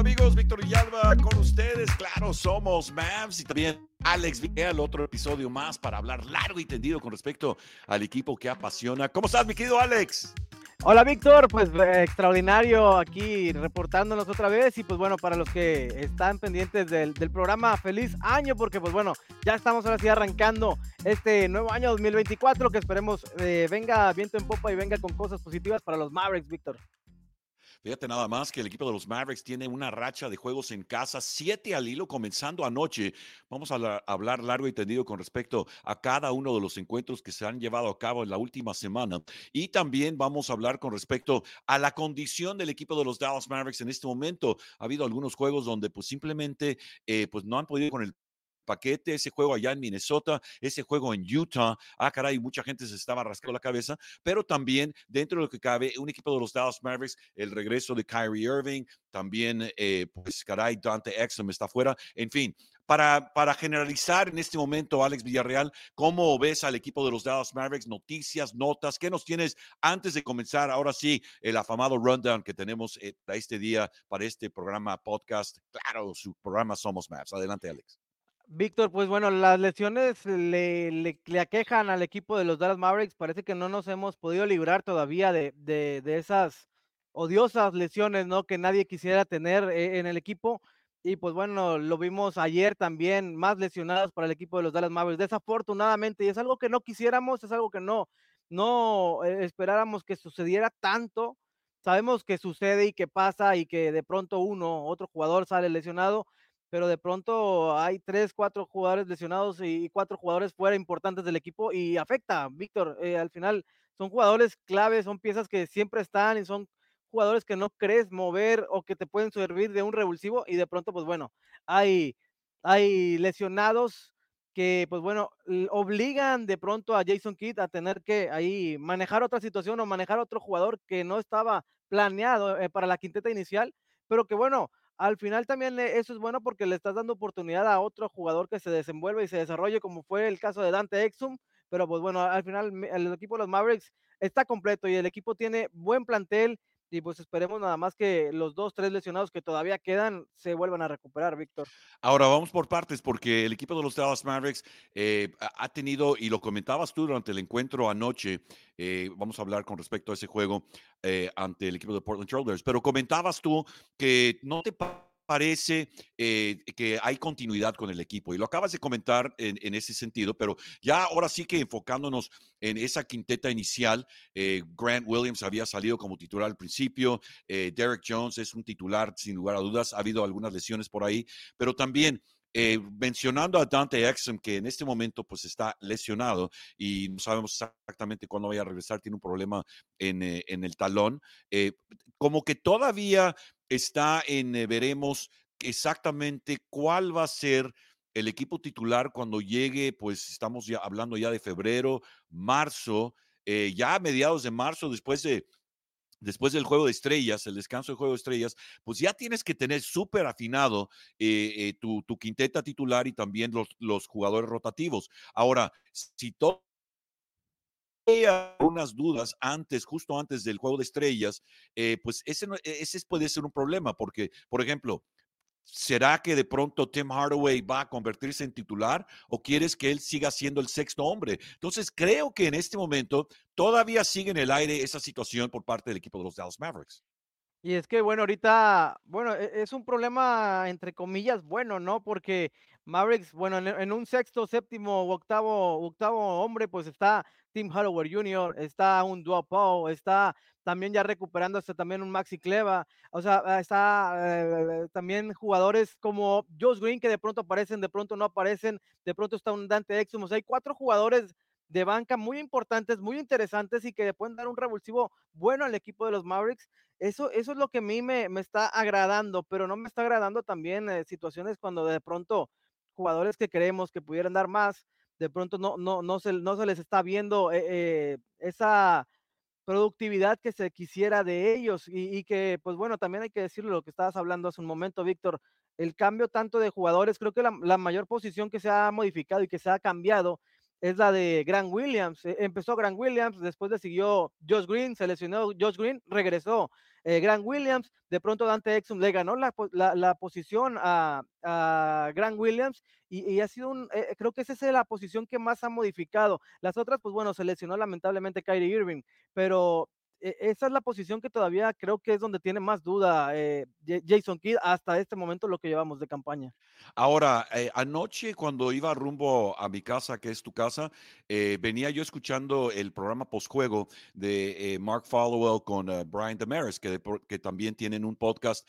Amigos, Víctor Villalba con ustedes. Claro, somos Mavs y también Alex el otro episodio más para hablar largo y tendido con respecto al equipo que apasiona. ¿Cómo estás, mi querido Alex? Hola Víctor, pues eh, extraordinario aquí reportándonos otra vez y pues bueno, para los que están pendientes del, programa, feliz año porque pues bueno, ya estamos ahora sí arrancando este nuevo año 2024 que esperemos eh, venga viento en popa y venga con cosas positivas para los Mavericks, Víctor. Fíjate nada más que el equipo de los Mavericks tiene una racha de juegos en casa, siete al hilo, comenzando anoche. Vamos a hablar largo y tendido con respecto a cada uno de los encuentros que se han llevado a cabo en la última semana. Y también vamos a hablar con respecto a la condición del equipo de los Dallas Mavericks en este momento. Ha habido algunos juegos donde pues simplemente eh, pues no han podido con el paquete, ese juego allá en Minnesota, ese juego en Utah. Ah, caray, mucha gente se estaba rascando la cabeza, pero también dentro de lo que cabe, un equipo de los Dallas Mavericks, el regreso de Kyrie Irving, también, eh, pues, caray, Dante Exum está fuera. En fin, para, para, generalizar en este momento, Alex Villarreal, ¿cómo ves al equipo de los Dallas Mavericks? Noticias, notas, ¿qué nos tienes antes de comenzar? Ahora sí, el afamado rundown que tenemos eh, para este día, para este programa podcast. Claro, su programa Somos Mavs. Adelante, Alex. Víctor, pues bueno, las lesiones le, aquejan al equipo de los Dallas Mavericks. Parece que no nos hemos podido librar todavía de esas odiosas lesiones, ¿no? Que nadie quisiera tener eh, en el equipo. Y pues bueno, lo vimos ayer también, más lesionados para el equipo de los Dallas Mavericks, desafortunadamente, y es algo que no quisiéramos, es algo que no, no eh, esperáramos que sucediera tanto. Sabemos que sucede y que pasa y que de pronto uno, otro jugador sale lesionado, pero de pronto hay tres, cuatro jugadores lesionados y cuatro jugadores fuera importantes del equipo y afecta, Víctor, eh, al final son jugadores claves, son piezas que siempre están y son jugadores que no crees mover o que te pueden servir de un revulsivo y de pronto, pues bueno, hay, hay lesionados que, pues bueno, obligan de pronto a Jason Kidd a tener que ahí manejar otra situación o manejar otro jugador que no estaba planeado eh, para la quinteta inicial, pero que bueno, al final también eso es bueno porque le estás dando oportunidad a otro jugador que se desenvuelva y se desarrolle, como fue el caso de Dante Exum. Pero pues bueno, al final el equipo de los Mavericks está completo y el equipo tiene buen plantel y pues esperemos nada más que los dos, tres lesionados que todavía quedan se vuelvan a recuperar, Víctor. Ahora vamos por partes, porque el equipo de los Dallas Mavericks eh, ha tenido, y lo comentabas tú durante el encuentro anoche, eh, vamos a hablar con respecto a ese juego eh, ante el equipo de Portland Trailblazers, pero comentabas tú que no te eh, que hay continuidad con el equipo. Y lo acabas de comentar en, ese sentido, pero ya ahora sí que enfocándonos en esa quinteta inicial, eh, Grant Williams había salido como titular al principio, eh, Derek Jones es un titular sin lugar a dudas, ha habido algunas lesiones por ahí, pero también... mencionando a Dante Exum, que en este momento pues está lesionado y no sabemos exactamente cuándo vaya a regresar, tiene un problema en, en el talón, como que todavía está en, eh, veremos exactamente cuál va a ser el equipo titular cuando llegue, pues estamos ya hablando ya de febrero, marzo, eh, ya a mediados de marzo, después de después del juego de estrellas, el descanso del juego de estrellas, pues ya tienes que tener súper afinado eh, tu, quinteta titular y también los, los jugadores rotativos. Ahora, si todo unas dudas antes, justo antes del juego de estrellas, eh, pues ese, e, ese puede ser un problema, porque, por ejemplo, ¿será que de pronto Tim Hardaway va a convertirse en titular o quieres que él siga siendo el sexto hombre? Entonces, creo que en este momento todavía sigue en el aire esa situación por parte del equipo de los Dallas Mavericks. Y es que, bueno, ahorita, bueno, e, es un problema entre comillas bueno, ¿no? Porque Mavericks, bueno, en, un sexto, séptimo, octavo, octavo hombre, pues está Tim Hardaway Jr., está un Duopo, está también ya recuperándose también un Maxi Cleva, o sea, ah, está eh, también jugadores como Josh Green que de pronto aparecen, de pronto no aparecen, de pronto está un Dante Exum, o sea, hay cuatro jugadores de banca muy importantes, muy interesantes y que pueden dar un revulsivo bueno al equipo de los Mavericks. Eso, eso es lo que a mí me, me está agradando, pero no me está agradando también eh, situaciones cuando de pronto jugadores que creemos que pudieran dar más, de pronto no, no, no, se, no se les está viendo eh, eh, esa productividad que se quisiera de ellos. Y, que, pues bueno, también hay que decirlo lo que estabas hablando hace un momento, Víctor, el cambio tanto de jugadores, creo que la, la, mayor posición que se ha modificado y que se ha cambiado es la de Grant Williams. E, empezó Grant Williams, después le siguió Josh Green, se lesionó Josh Green, regresó eh, Grant Williams, de pronto Dante Exum le ganó la, la, posición a, a, Grant Williams y, ha sido un, eh, creo que esa es la posición que más ha modificado. Las otras, pues bueno, se lesionó lamentablemente Kyrie Irving, pero esa es la posición que todavía creo que es donde tiene más duda eh, Jason Kidd hasta este momento lo que llevamos de campaña. Ahora, eh, anoche cuando iba rumbo a mi casa, que es tu casa, eh, venía yo escuchando el programa postjuego de Mark Followell con Brian Damaris, que, también tienen un podcast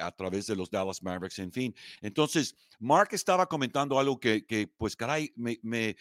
a través de los Dallas Mavericks, en fin. Entonces, Mark estaba comentando algo que, pues, caray, me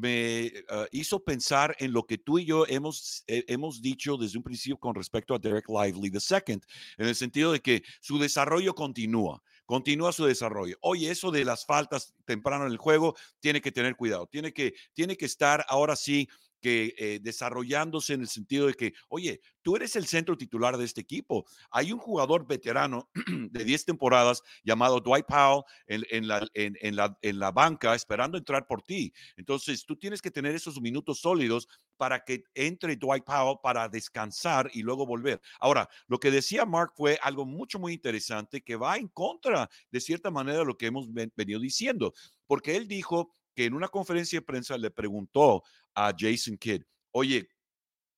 me ah, hizo pensar en lo que tú y yo hemos, hemos dicho desde un principio con respecto a Derek Lively II, en el sentido de que su desarrollo continúa, continúa su desarrollo. Oye, eso de las faltas temprano en el juego, tiene que tener cuidado, tiene que, tiene que estar ahora sí que eh, desarrollándose en el sentido de que, oye, tú eres el centro titular de este equipo. Hay un jugador veterano de 10 temporadas llamado Dwight Powell en, la, en, la, en la banca esperando entrar por ti. Entonces, tú tienes que tener esos minutos sólidos para que entre Dwight Powell para descansar y luego volver. Ahora, lo que decía Mark fue algo mucho, muy interesante que va en contra, de cierta manera, de lo que hemos venido diciendo, porque él dijo que en una conferencia de prensa le preguntó a Jason Kidd, oye,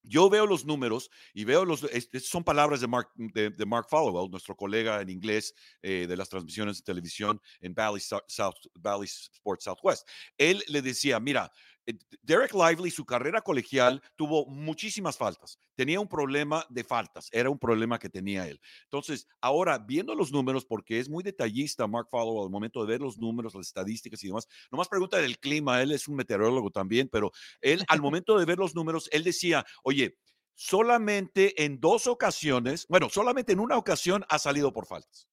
yo veo los números y veo los, son palabras de Mark, de, Mark Followell, nuestro colega en inglés eh, de las transmisiones de televisión en Valley, South, Valley Sports Southwest. Él le decía, mira, Derek Lively, su carrera colegial, tuvo muchísimas faltas. Tenía un problema de faltas, era un problema que tenía él. Entonces, ahora viendo los números, porque es muy detallista Mark Follow al momento de ver los números, las estadísticas y demás, nomás pregunta del clima, él es un meteorólogo también, pero él al momento de ver los números, él decía, oye, solamente en dos ocasiones, bueno, solamente en una ocasión ha salido por faltas.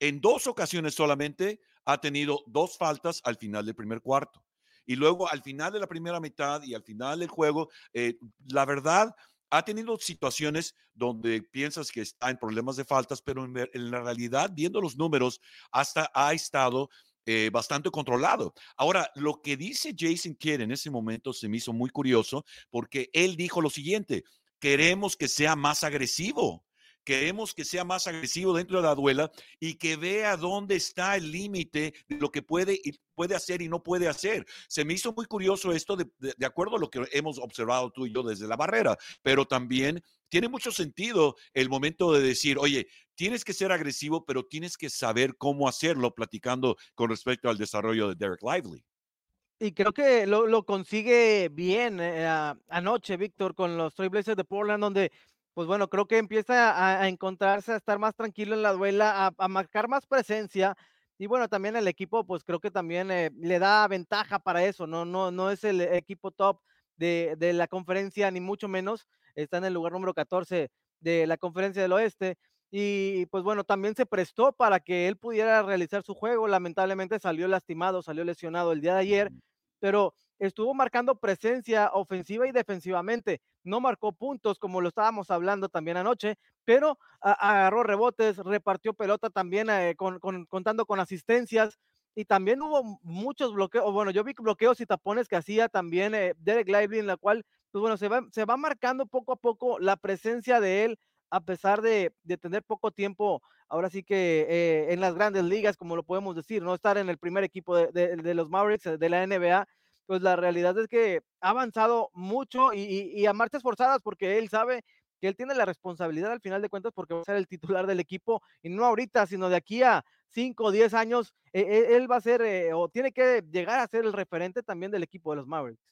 En dos ocasiones solamente ha tenido dos faltas al final del primer cuarto. Y luego al final de la primera mitad y al final del juego, eh, la verdad, ha tenido situaciones donde piensas que está en problemas de faltas, pero en, la realidad, viendo los números, hasta ha estado eh, bastante controlado. Ahora, lo que dice Jason Kidd en ese momento se me hizo muy curioso porque él dijo lo siguiente, queremos que sea más agresivo. Queremos que sea más agresivo dentro de la duela y que vea dónde está el límite de lo que puede, puede hacer y no puede hacer. Se me hizo muy curioso esto de, de, acuerdo a lo que hemos observado tú y yo desde la barrera, pero también tiene mucho sentido el momento de decir, oye, tienes que ser agresivo, pero tienes que saber cómo hacerlo, platicando con respecto al desarrollo de Derek Lively. Y creo que lo, lo consigue bien eh, anoche, Víctor, con los Trailblazers de Portland, donde pues bueno, creo que empieza a, encontrarse, a estar más tranquilo en la duela, a, marcar más presencia. Y bueno, también el equipo, pues creo que también eh, le da ventaja para eso, ¿no? No, no es el equipo top de, de, la conferencia, ni mucho menos. Está en el lugar número 14 de la conferencia del oeste. Y pues bueno, también se prestó para que él pudiera realizar su juego. Lamentablemente salió lastimado, salió lesionado el día de ayer, pero estuvo marcando presencia ofensiva y defensivamente. No marcó puntos como lo estábamos hablando también anoche, pero agarró rebotes, repartió pelota también eh, contando con asistencias y también hubo muchos bloqueos. Bueno, yo vi bloqueos y tapones que hacía también eh, Derek Lively, en la cual, pues bueno, se va, se va marcando poco a poco la presencia de él a pesar de, tener poco tiempo, ahora sí que eh, en las grandes ligas, como lo podemos decir, no estar en el primer equipo de, de los Mavericks de la NBA, pues la realidad es que ha avanzado mucho y, a marchas forzadas porque él sabe que él tiene la responsabilidad al final de cuentas porque va a ser el titular del equipo y no ahorita, sino de aquí a 5 o 10 años, e, e, él va a ser eh, o tiene que llegar a ser el referente también del equipo de los Mavericks.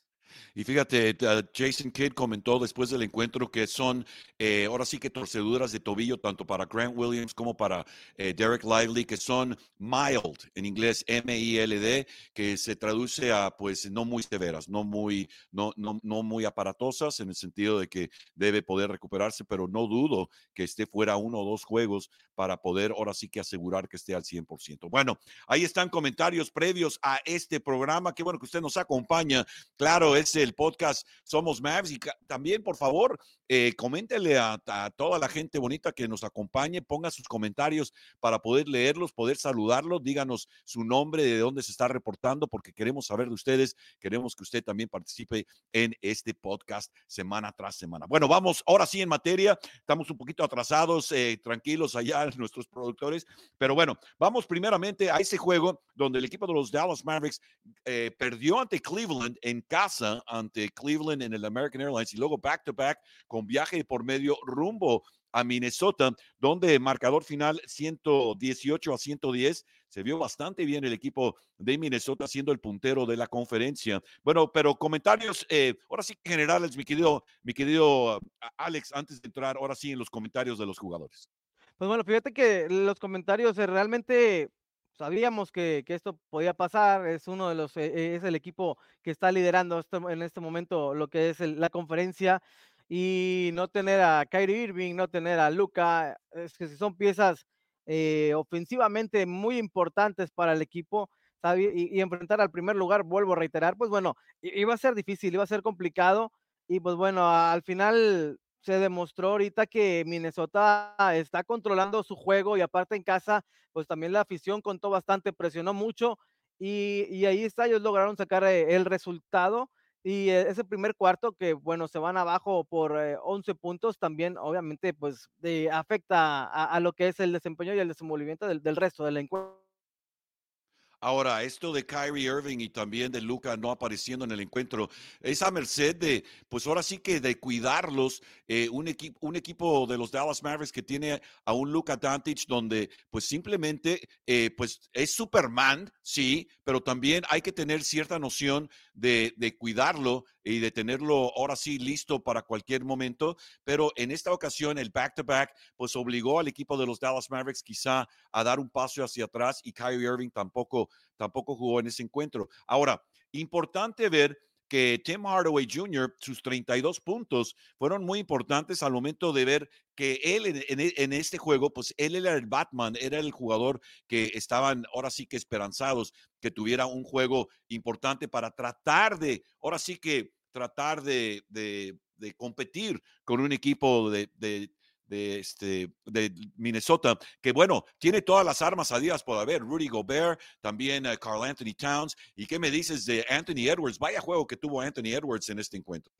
Y fíjate, Jason Kidd comentó después del encuentro que son eh, ahora sí que torceduras de tobillo, tanto para Grant Williams como para eh, Derek Lively, que son mild, en inglés M-I-L-D, que se traduce a pues no muy severas, no muy, no, no, no muy aparatosas, en el sentido de que debe poder recuperarse, pero no dudo que esté fuera uno o dos juegos para poder ahora sí que asegurar que esté al 100%. Bueno, ahí están comentarios previos a este programa. Qué bueno que usted nos acompaña. Claro, Es el podcast Somos Mavs y también, por favor, eh, coméntele a, toda la gente bonita que nos acompañe, ponga sus comentarios para poder leerlos, poder saludarlos, díganos su nombre, de dónde se está reportando, porque queremos saber de ustedes, queremos que usted también participe en este podcast semana tras semana. Bueno, vamos ahora sí en materia, estamos un poquito atrasados, eh, tranquilos allá nuestros productores, pero bueno, vamos primeramente a ese juego donde el equipo de los Dallas Mavericks eh, perdió ante Cleveland en casa, ante Cleveland en el American Airlines y luego back to back con viaje por medio rumbo a Minnesota, donde marcador final 118 a 110. Se vio bastante bien el equipo de Minnesota siendo el puntero de la conferencia. Bueno, pero comentarios, eh, ahora sí generales, mi querido, mi querido ah, Alex, antes de entrar, ahora sí en los comentarios de los jugadores. Pues bueno, fíjate que los comentarios eh, realmente sabíamos que, que, esto podía pasar. Es uno de los, eh, es el equipo que está liderando en este momento lo que es la conferencia y no tener a Kyrie Irving, no tener a Luca, es que si son piezas eh, ofensivamente muy importantes para el equipo y, y, enfrentar al primer lugar, vuelvo a reiterar, pues bueno, iba a ser difícil, iba a ser complicado y pues bueno, al final se demostró ahorita que Minnesota está controlando su juego y aparte en casa, pues también la afición contó bastante, presionó mucho y, y ahí está, ellos lograron sacar eh, el resultado y e, ese primer cuarto que, bueno, se van abajo por 11 eh, puntos, también obviamente pues afecta a, lo que es el desempeño y el desenvolvimiento del, del resto del encuentro. Ahora, esto de Kyrie Irving y también de Luca no apareciendo en el encuentro, esa merced de, pues ahora sí que de cuidarlos, eh, un, equipo, un equipo de los Dallas Mavericks que tiene a un Luca Doncic donde pues simplemente, eh, pues es Superman, sí, pero también hay que tener cierta noción de, de cuidarlo y de tenerlo ahora sí listo para cualquier momento, pero en esta ocasión el back-to-back pues obligó al equipo de los Dallas Mavericks quizá a dar un paso hacia atrás y Kyrie Irving tampoco, tampoco jugó en ese encuentro. Ahora, importante ver que Tim Hardaway Jr., sus 32 puntos fueron muy importantes al momento de ver que él en, este juego, pues él era el Batman, era el jugador que estaban ahora sí que esperanzados que tuviera un juego importante para tratar de, ahora sí que tratar de, competir con un equipo de, este, de Minnesota, que bueno, tiene todas las armas a días por haber. Rudy Gobert, también uh, Carl Anthony Towns. ¿Y qué me dices de Anthony Edwards? Vaya juego que tuvo Anthony Edwards en este encuentro.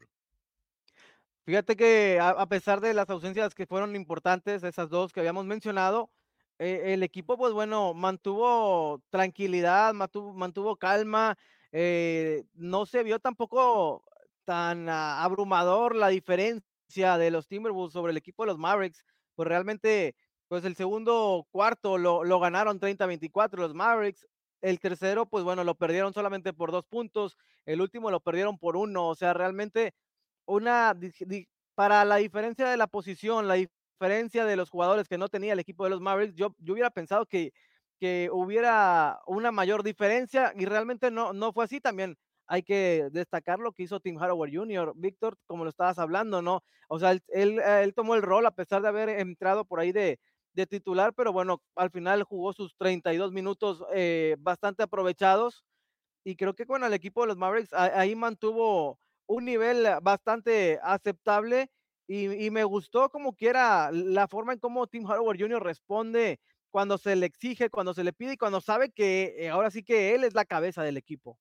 Fíjate que a, pesar de las ausencias que fueron importantes, esas dos que habíamos mencionado, eh, el equipo, pues bueno, mantuvo tranquilidad, mantuvo, mantuvo calma, eh, no se vio tampoco tan ah, abrumador la diferencia de los Timberwolves sobre el equipo de los Mavericks, pues realmente, pues el segundo cuarto lo, lo ganaron 30-24 los Mavericks, el tercero, pues bueno, lo perdieron solamente por dos puntos, el último lo perdieron por uno, o sea, realmente una, para la diferencia de la posición, la diferencia de los jugadores que no tenía el equipo de los Mavericks, yo, yo hubiera pensado que, que hubiera una mayor diferencia y realmente no, no fue así también hay que destacar lo que hizo Tim Hardaway Jr., Víctor, como lo estabas hablando, ¿no? O sea, él, él, tomó el rol a pesar de haber entrado por ahí de, de, titular, pero bueno, al final jugó sus 32 minutos eh, bastante aprovechados y creo que con el equipo de los Mavericks ahí mantuvo un nivel bastante aceptable y, y, me gustó como quiera la forma en cómo Tim Hardaway Jr. responde cuando se le exige, cuando se le pide y cuando sabe que eh, ahora sí que él es la cabeza del equipo.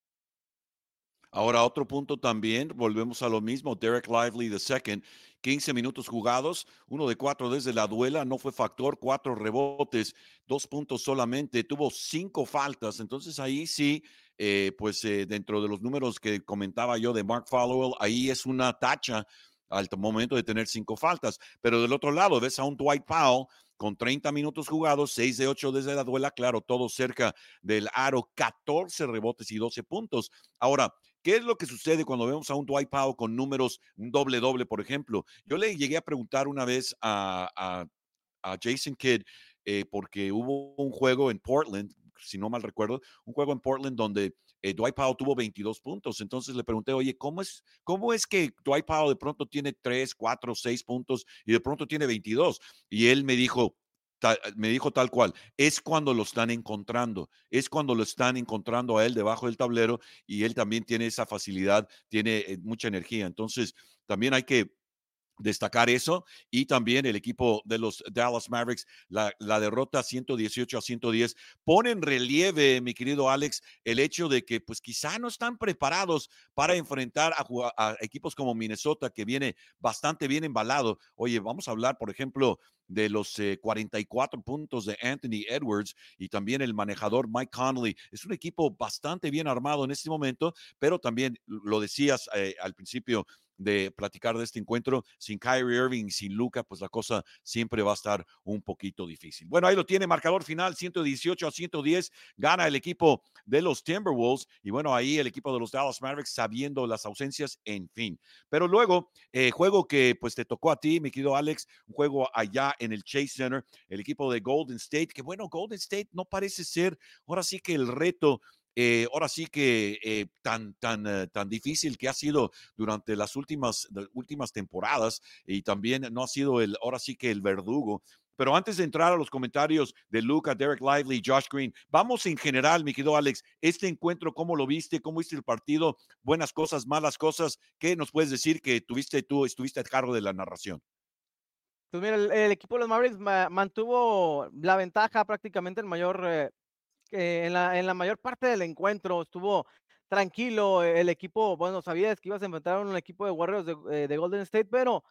Ahora, otro punto también, volvemos a lo mismo, Derek Lively second, 15 minutos jugados, uno de cuatro desde la duela, no fue factor, cuatro rebotes, dos puntos solamente, tuvo cinco faltas, entonces ahí sí, eh, pues eh, dentro de los números que comentaba yo de Mark Followell, ahí es una tacha al momento de tener cinco faltas, pero del otro lado ves a un Dwight Powell con 30 minutos jugados, 6 de 8 desde la duela, claro, todo cerca del aro, 14 rebotes y 12 puntos. Ahora, ¿Qué es lo que sucede cuando vemos a un Dwight Powell con números, un doble doble, por ejemplo? Yo le llegué a preguntar una vez a, Jason Kidd, eh, porque hubo un juego en Portland, si no mal recuerdo, un juego en Portland donde eh, Dwight Powell tuvo 22 puntos. Entonces le pregunté, oye, ¿cómo es, ¿cómo es que Dwight Powell de pronto tiene 3, 4, 6 puntos y de pronto tiene 22? Y él me dijo, me dijo tal cual, es cuando lo están encontrando, es cuando lo están encontrando a él debajo del tablero y él también tiene esa facilidad, tiene eh, mucha energía. Entonces, también hay que destacar eso y también el equipo de los Dallas Mavericks, la, derrota 118 a 110, pone en relieve, mi querido Alex, el hecho de que pues quizá no están preparados para enfrentar a, equipos como Minnesota, que viene bastante bien embalado. Oye, vamos a hablar, por ejemplo, de los 44 eh, puntos de Anthony Edwards y también el manejador Mike Conley. Es un equipo bastante bien armado en este momento, pero también lo decías eh, al principio, de platicar de este encuentro. Sin Kyrie Irving, sin Luca, pues la cosa siempre va a estar un poquito difícil. Bueno, ahí lo tiene, marcador final 118 a 110, gana el equipo de los Timberwolves y bueno, ahí el equipo de los Dallas Mavericks sabiendo las ausencias, en fin. Pero luego, eh, juego que pues te tocó a ti, mi querido Alex, un juego allá en el Chase Center, el equipo de Golden State, que bueno, Golden State no parece ser ahora sí que el reto eh, ahora sí que eh, tan, tan, eh, tan difícil que ha sido durante las últimas, últimas temporadas y también no ha sido el, ahora sí que el verdugo. Pero antes de entrar a los comentarios de Luca, Derek Lively, Josh Green, vamos en general, mi querido Alex, este encuentro, ¿cómo lo viste? ¿Cómo viste el partido? Buenas cosas, malas cosas. ¿Qué nos puedes decir que tuviste tú, estuviste a cargo de la narración? Pues mira, el, equipo de los Mavericks mantuvo la ventaja prácticamente el mayor en, la, en la mayor parte del encuentro estuvo tranquilo. El equipo, bueno, sabías que ibas a enfrentar a un equipo de Warriors de, eh, Golden State, pero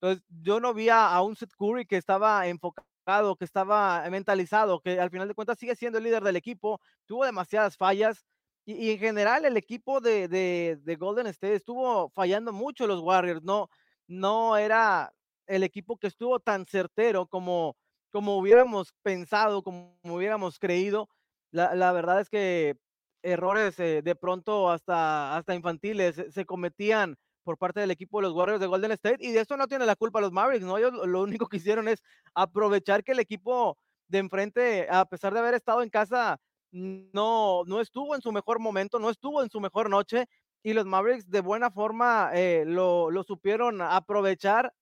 pues, yo no vi a, un Seth Curry que estaba enfocado, que estaba mentalizado, que al final de cuentas sigue siendo el líder del equipo, tuvo demasiadas fallas. Y, en general el equipo de, de, Golden State estuvo fallando mucho los Warriors, no, no era el equipo que estuvo tan certero como, como hubiéramos pensado, como hubiéramos creído. La, verdad es que errores eh, de pronto hasta, hasta infantiles se, cometían por parte del equipo de los Warriors de Golden State y de eso no tiene la culpa los Mavericks, ¿no? Ellos lo único que hicieron es aprovechar que el equipo de enfrente, a pesar de haber estado en casa, no, no estuvo en su mejor momento, no estuvo en su mejor noche y los Mavericks de buena forma eh, lo, lo, supieron aprovechar,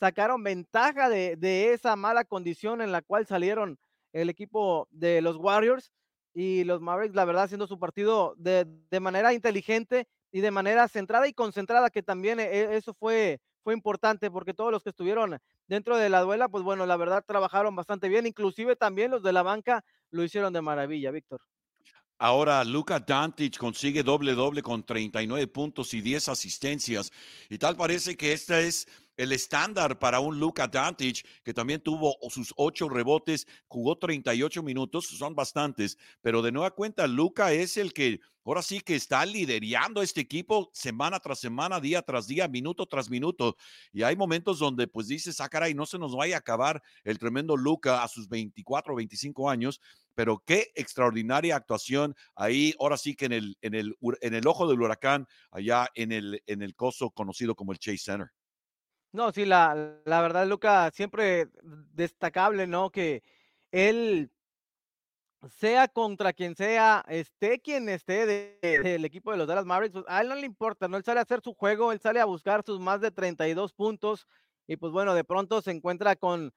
sacaron ventaja de, de esa mala condición en la cual salieron el equipo de los Warriors y los Mavericks, la verdad, haciendo su partido de, manera inteligente y de manera centrada y concentrada, que también eh, eso fue, fue importante porque todos los que estuvieron dentro de la duela, pues bueno, la verdad trabajaron bastante bien, inclusive también los de la banca lo hicieron de maravilla, Víctor. Ahora Luca Dantic consigue doble doble con 39 puntos y 10 asistencias y tal parece que esta es el estándar para un Luka Dantic, que también tuvo sus ocho rebotes, jugó 38 minutos, son bastantes, pero de nueva cuenta, Luca es el que ahora sí que está liderando este equipo semana tras semana, día tras día, minuto tras minuto. Y hay momentos donde pues dices, ah, caray, no se nos vaya a acabar el tremendo Luca a sus 24 o 25 años, pero qué extraordinaria actuación ahí, ahora sí que en el, en el, en el ojo del huracán, allá en el, en el coso conocido como el Chase Center. No, sí, la, la verdad, Luca, siempre destacable, ¿no? Que él, sea contra quien sea, esté quien esté del equipo de los Dallas Mavericks, pues a él no le importa, ¿no? Él sale a hacer su juego, él sale a buscar sus más de 32 puntos y pues bueno, de pronto se encuentra con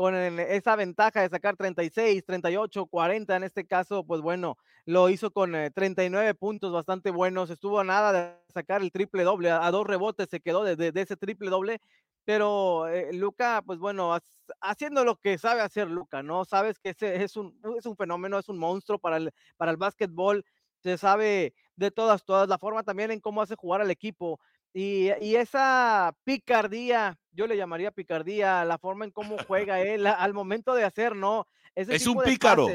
con esa ventaja de sacar 36, 38, 40 en este caso, pues bueno, lo hizo con 39 eh, puntos bastante buenos, estuvo a nada de sacar el triple doble, a, dos rebotes se quedó de, ese triple doble, pero eh, Luca, pues bueno, haciendo lo que sabe hacer Luca, ¿no? Sabes que ese es un, es un fenómeno, es un monstruo para el, para el básquetbol, se sabe de todas, todas, la forma también en cómo hace jugar al equipo, y, esa picardía, yo le llamaría picardía, la forma en cómo juega él al momento de hacer, ¿no? es un pícaro.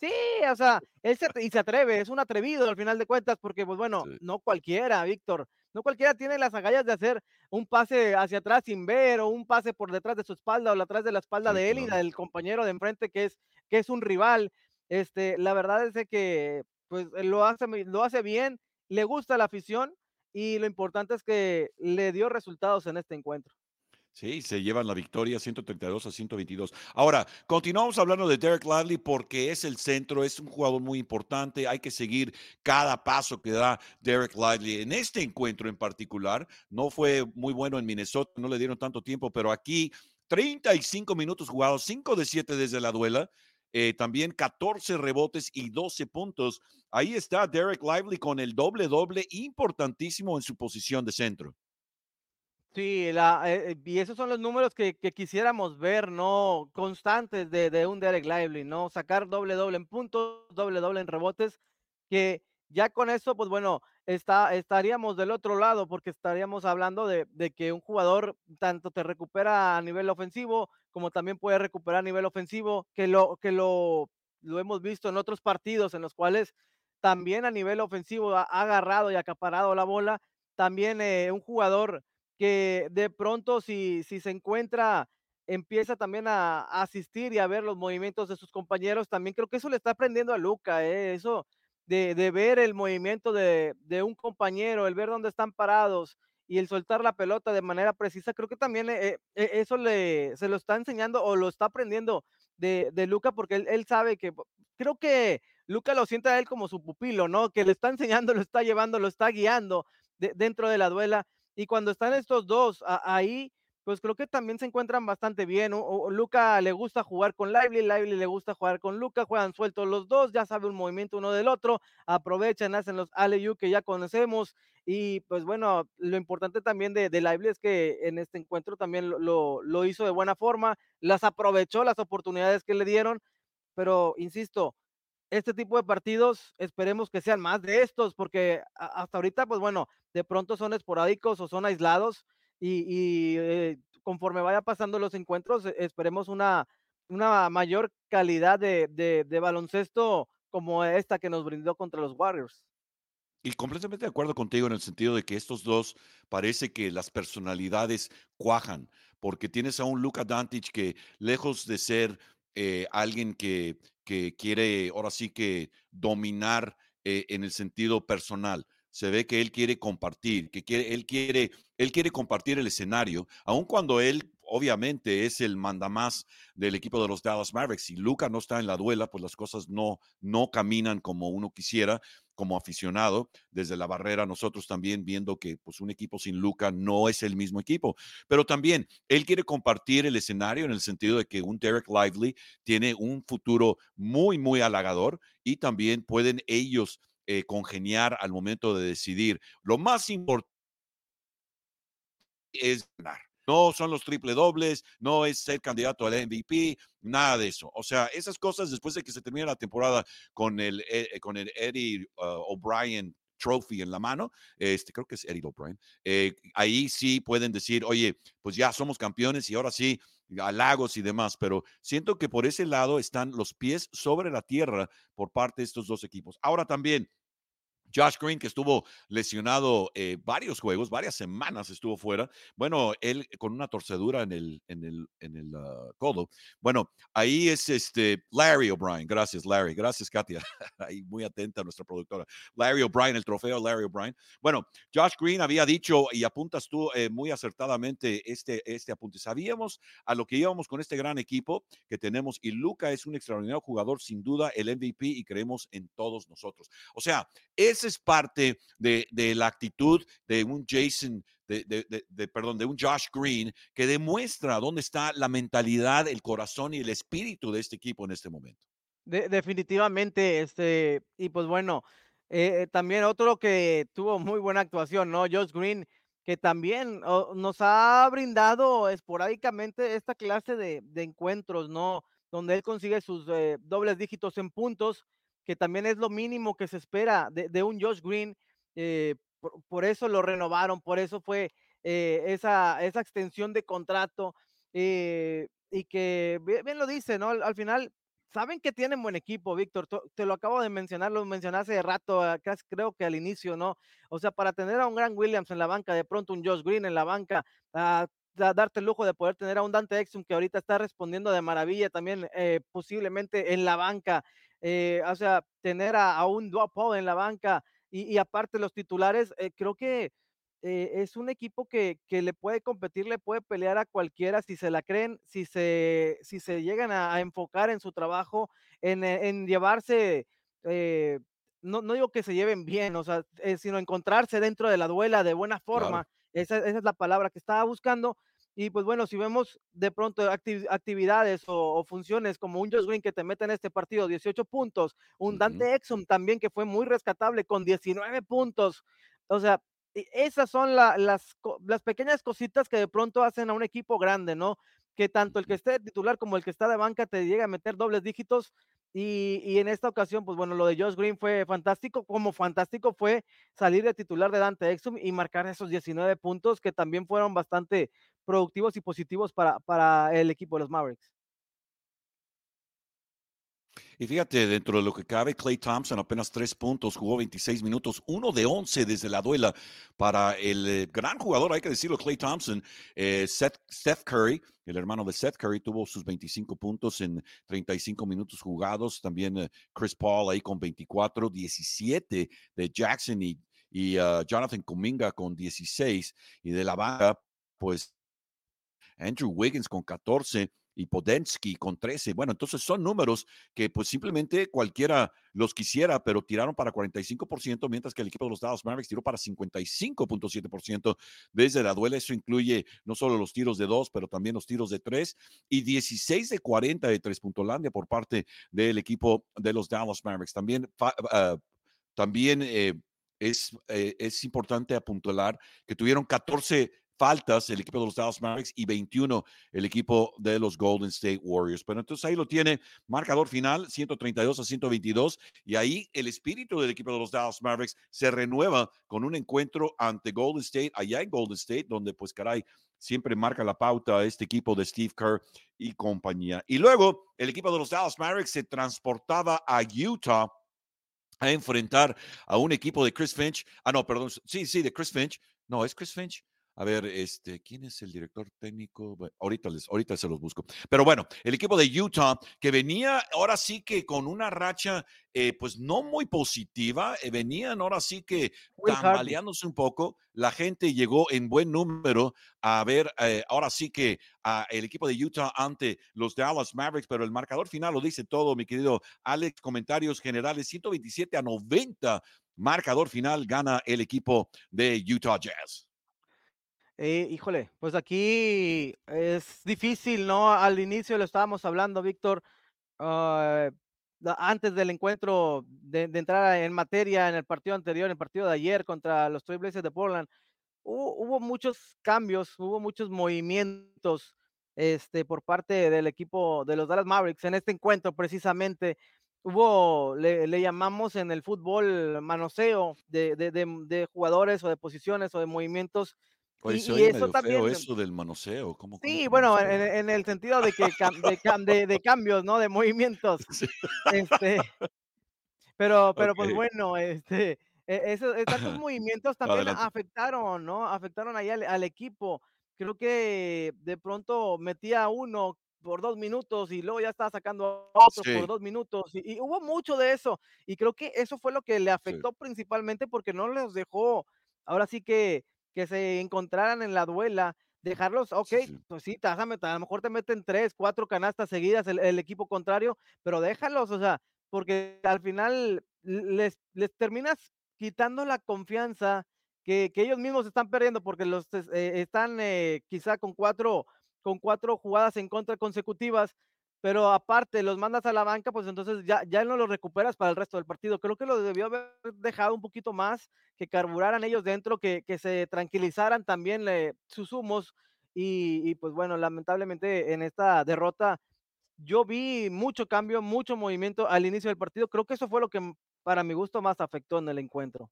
Sí, o sea, él se, y se atreve, es un atrevido al final de cuentas, porque pues bueno, no cualquiera, Víctor, no cualquiera tiene las agallas de hacer un pase hacia atrás sin ver o un pase por detrás de su espalda o atrás de la espalda de él y del compañero de enfrente que es, que es un rival. Este, la verdad es que pues lo hace, lo hace bien, le gusta la afición y lo importante es que le dio resultados en este encuentro. Sí, se llevan la victoria 132 a 122. Ahora, continuamos hablando de Derek Lively porque es el centro, es un jugador muy importante, hay que seguir cada paso que da Derek Lively. En este encuentro en particular, no fue muy bueno en Minnesota, no le dieron tanto tiempo, pero aquí 35 minutos jugados, 5 de 7 desde la duela, eh, también 14 rebotes y 12 puntos. Ahí está Derek Lively con el doble doble importantísimo en su posición de centro. Sí, la, eh, y esos son los números que, que quisiéramos ver, ¿no? Constantes de, de, un Derek Lively, ¿no? Sacar doble doble en puntos, doble doble en rebotes, que ya con eso, pues bueno, está, estaríamos del otro lado, porque estaríamos hablando de, de, que un jugador tanto te recupera a nivel ofensivo, como también puede recuperar a nivel ofensivo, que lo, que lo, lo hemos visto en otros partidos en los cuales también a nivel ofensivo ha, agarrado y acaparado la bola. También eh, un jugador que de pronto si, si se encuentra, empieza también a, a, asistir y a ver los movimientos de sus compañeros, también creo que eso le está aprendiendo a Luca, ¿eh? eso de, de, ver el movimiento de, de, un compañero, el ver dónde están parados y el soltar la pelota de manera precisa, creo que también eh, eh, eso le, se lo está enseñando o lo está aprendiendo de, de Luca porque él, sabe que, creo que Luca lo siente a él como su pupilo, ¿no? Que le está enseñando, lo está llevando, lo está guiando de, dentro de la duela y cuando están estos dos ahí, pues creo que también se encuentran bastante bien. O, Luca le gusta jugar con Lively, Lively le gusta jugar con Luca, juegan sueltos los dos, ya sabe un movimiento uno del otro, aprovechan, hacen los alley que ya conocemos. Y pues bueno, lo importante también de, de Lively es que en este encuentro también lo, lo, lo hizo de buena forma, las aprovechó las oportunidades que le dieron, pero insisto, este tipo de partidos esperemos que sean más de estos, porque hasta ahorita, pues bueno, de pronto son esporádicos o son aislados y, y eh, conforme vaya pasando los encuentros, eh, esperemos una, una mayor calidad de, de, de baloncesto como esta que nos brindó contra los Warriors. Y completamente de acuerdo contigo en el sentido de que estos dos parece que las personalidades cuajan, porque tienes a un Luka Dantic que lejos de ser eh, alguien que, que, quiere ahora sí que dominar eh, en el sentido personal. Se ve que él quiere compartir, que quiere, él quiere, él quiere compartir el escenario, aun cuando él obviamente es el mandamás del equipo de los Dallas Mavericks. Si Luca no está en la duela, pues las cosas no, no caminan como uno quisiera como aficionado desde la barrera, nosotros también viendo que pues un equipo sin Luca no es el mismo equipo, pero también él quiere compartir el escenario en el sentido de que un Derek Lively tiene un futuro muy, muy halagador y también pueden ellos eh, congeniar al momento de decidir. Lo más importante es ganar no son los triple dobles, no es ser candidato al MVP, nada de eso. O sea, esas cosas después de que se termine la temporada con el, eh, con el Eddie uh, O'Brien trophy en la mano, este, creo que es Eddie O'Brien, eh, ahí sí pueden decir, oye, pues ya somos campeones y ahora sí, halagos y demás, pero siento que por ese lado están los pies sobre la tierra por parte de estos dos equipos. Ahora también, Josh Green, que estuvo lesionado eh, varios juegos, varias semanas estuvo fuera. Bueno, él con una torcedura en el, en el, en el uh, codo. Bueno, ahí es este Larry O'Brien. Gracias, Larry. Gracias, Katia. ahí muy atenta nuestra productora. Larry O'Brien, el trofeo Larry O'Brien. Bueno, Josh Green había dicho, y apuntas tú eh, muy acertadamente este, este apunte. Sabíamos a lo que íbamos con este gran equipo que tenemos, y Luca es un extraordinario jugador, sin duda, el MVP, y creemos en todos nosotros. O sea, es esa es parte de, la actitud de un Jason, de, perdón, de un Josh Green, que demuestra dónde está la mentalidad, el corazón y el espíritu de este equipo en este momento. definitivamente, este, y pues bueno, eh, también otro que tuvo muy buena actuación, ¿no? Josh Green, que también nos ha brindado esporádicamente esta clase de, de encuentros, ¿no? Donde él consigue sus eh, dobles dígitos en puntos que también es lo mínimo que se espera de, un Josh Green. Eh, por, eso lo renovaron, por eso fue eh, esa, esa extensión de contrato. Eh, y que bien, lo dice, ¿no? Al, al, final, saben que tienen buen equipo, Víctor. Te lo acabo de mencionar, lo mencionaste hace rato, casi creo que al inicio, ¿no? O sea, para tener a un gran Williams en la banca, de pronto un Josh Green en la banca, a darte el lujo de poder tener a un Dante Exum que ahorita está respondiendo de maravilla también, posiblemente en la banca, eh, o sea, tener a, a un Duapo en la banca y, y, aparte los titulares, eh, creo que eh, es un equipo que, que, le puede competir, le puede pelear a cualquiera si se la creen, si se, si se llegan a, a enfocar en su trabajo, en, en llevarse, eh, no, no, digo que se lleven bien, o sea, sino encontrarse dentro de la duela de buena forma. Claro. Esa, esa, es la palabra que estaba buscando Y pues bueno, si vemos de pronto actividades o, funciones como un Josh Green que te mete en este partido 18 puntos, un Dante Exum también que fue muy rescatable con 19 puntos. O sea, esas son las, las pequeñas cositas que de pronto hacen a un equipo grande, ¿no? Que tanto el que esté titular como el que está de banca te llega a meter dobles dígitos y, en esta ocasión, pues bueno, lo de Josh Green fue fantástico, como fantástico fue salir de titular de Dante Exum y marcar esos 19 puntos que también fueron bastante productivos y positivos para, para el equipo de los Mavericks. Y fíjate, dentro de lo que cabe, Clay Thompson apenas tres puntos, jugó 26 minutos, uno de 11 desde la duela para el eh, gran jugador, hay que decirlo, Clay Thompson. Eh, Steph Curry, el hermano de Seth Curry, tuvo sus 25 puntos en 35 minutos jugados. También eh, Chris Paul ahí con 24, 17 de Jackson y, uh, Jonathan Kuminga con 16. Y de la banca, pues Andrew Wiggins con 14 y Podensky con 13. Bueno, entonces son números que pues simplemente cualquiera los quisiera, pero tiraron para 45%, mientras que el equipo de los Dallas Mavericks tiró para 55.7% desde la duela. Eso incluye no solo los tiros de dos, pero también los tiros de tres y 16 de 40 de tres puntolandia por parte del equipo de los Dallas Mavericks. También, ah, también eh, es, eh, es importante apuntalar que tuvieron 14 faltas el equipo de los Dallas Mavericks y 21 el equipo de los Golden State Warriors. Pero entonces ahí lo tiene, marcador final 132 a 122 y ahí el espíritu del equipo de los Dallas Mavericks se renueva con un encuentro ante Golden State, allá en Golden State, donde pues caray, siempre marca la pauta este equipo de Steve Kerr y compañía. Y luego el equipo de los Dallas Mavericks se transportaba a Utah a enfrentar a un equipo de Chris Finch. Ah, no, perdón. Sí, sí, de Chris Finch. No, es Chris Finch. A ver, este, ¿quién es el director técnico? ahorita, les, ahorita se los busco. Pero bueno, el equipo de Utah, que venía ahora sí que con una racha, eh, pues no muy positiva, eh, venían ahora sí que tambaleándose un poco. La gente llegó en buen número a ver, eh, ahora sí que el equipo de Utah ante los Dallas Mavericks, pero el marcador final lo dice todo, mi querido Alex. Comentarios generales, 127 a 90. Marcador final gana el equipo de Utah Jazz. Eh, híjole, pues aquí es difícil, ¿no? Al inicio lo estábamos hablando, Víctor, ah, antes del encuentro, de, entrar en materia en el partido anterior, en el partido de ayer contra los Trailblazers de Portland, hubo, muchos cambios, hubo muchos movimientos este, por parte del equipo de los Dallas Mavericks en este encuentro precisamente. Hubo, le, llamamos en el fútbol manoseo de, de jugadores o de posiciones o de movimientos y, eso también. eso del manoseo. ¿Cómo, sí, bueno, en, el sentido de que de, de, cambios, ¿no? De movimientos. Este, pero, pero pues bueno, este, e, esos, movimientos también afectaron, ¿no? Afectaron ahí al, equipo. Creo que de pronto metía uno por dos minutos y luego ya estaba sacando a otro por dos minutos y, y, hubo mucho de eso y creo que eso fue lo que le afectó principalmente porque no les dejó ahora sí que que se encontraran en la duela, dejarlos, ok, pues sí, a lo mejor te meten tres, cuatro canastas seguidas el, equipo contrario, pero déjalos, o sea, porque al final les, les terminas quitando la confianza que, ellos mismos están perdiendo porque los eh, están eh, quizá con cuatro, con cuatro jugadas en contra consecutivas pero aparte los mandas a la banca, pues entonces ya, ya no los recuperas para el resto del partido. Creo que lo debió haber dejado un poquito más, que carburaran ellos dentro, que, que se tranquilizaran también eh, sus humos. Y, y, pues bueno, lamentablemente en esta derrota yo vi mucho cambio, mucho movimiento al inicio del partido. Creo que eso fue lo que para mi gusto más afectó en el encuentro.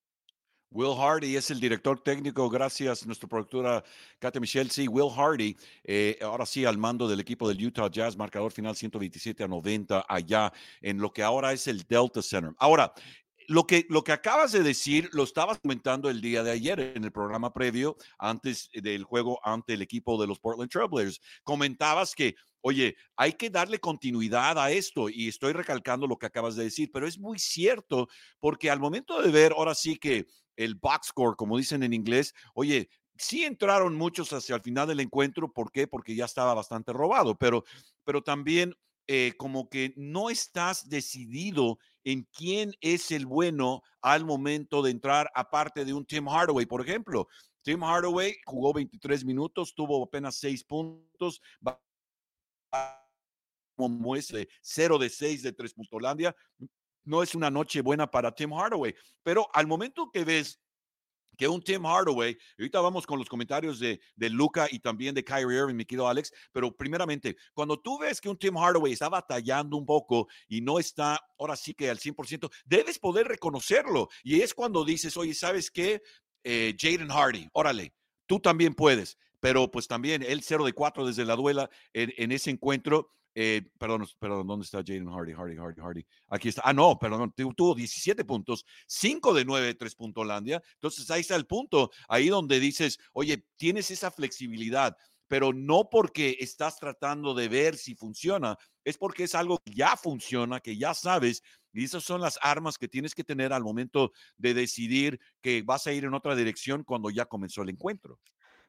Will Hardy es el director técnico, gracias a nuestra productora Katia Michelle. Sí, Will Hardy, eh, ahora sí al mando del equipo del Utah Jazz, marcador final 127 a 90 allá en lo que ahora es el Delta Center. Ahora, lo que, lo que acabas de decir lo estabas comentando el día de ayer en el programa previo, antes del juego ante el equipo de los Portland Trailblazers. Comentabas que, oye, hay que darle continuidad a esto y estoy recalcando lo que acabas de decir, pero es muy cierto porque al momento de ver ahora sí que el box score, como dicen en inglés, oye, sí entraron muchos hacia el final del encuentro, ¿por qué? Porque ya estaba bastante robado, pero, pero también eh, como que no estás decidido en quién es el bueno al momento de entrar, aparte de un Tim Hardaway, por ejemplo. Tim Hardaway jugó 23 minutos, tuvo apenas 6 puntos, como muestre 0 de 6 de 3 Puntolandia. No es una noche buena para Tim Hardaway, pero al momento que ves que un Tim Hardaway, ahorita vamos con los comentarios de, Luca y también de Kyrie Irving, mi querido Alex, pero primeramente, cuando tú ves que un Tim Hardaway está batallando un poco y no está ahora sí que al 100%, debes poder reconocerlo. Y es cuando dices, oye, ¿sabes qué? Eh, Jaden Hardy, órale, tú también puedes. Pero pues también el 0 de 4 desde la duela en ese encuentro eh, perdón, perdón, ¿dónde está Jaden Hardy? Hardy, Hardy, Hardy. Aquí está. Ah, no, perdón, tuvo 17 puntos, 5 de 9 de 3 Holandia. Entonces ahí está el punto, ahí donde dices, oye, tienes esa flexibilidad, pero no porque estás tratando de ver si funciona, es porque es algo que ya funciona, que ya sabes, y esas son las armas que tienes que tener al momento de decidir que vas a ir en otra dirección cuando ya comenzó el encuentro.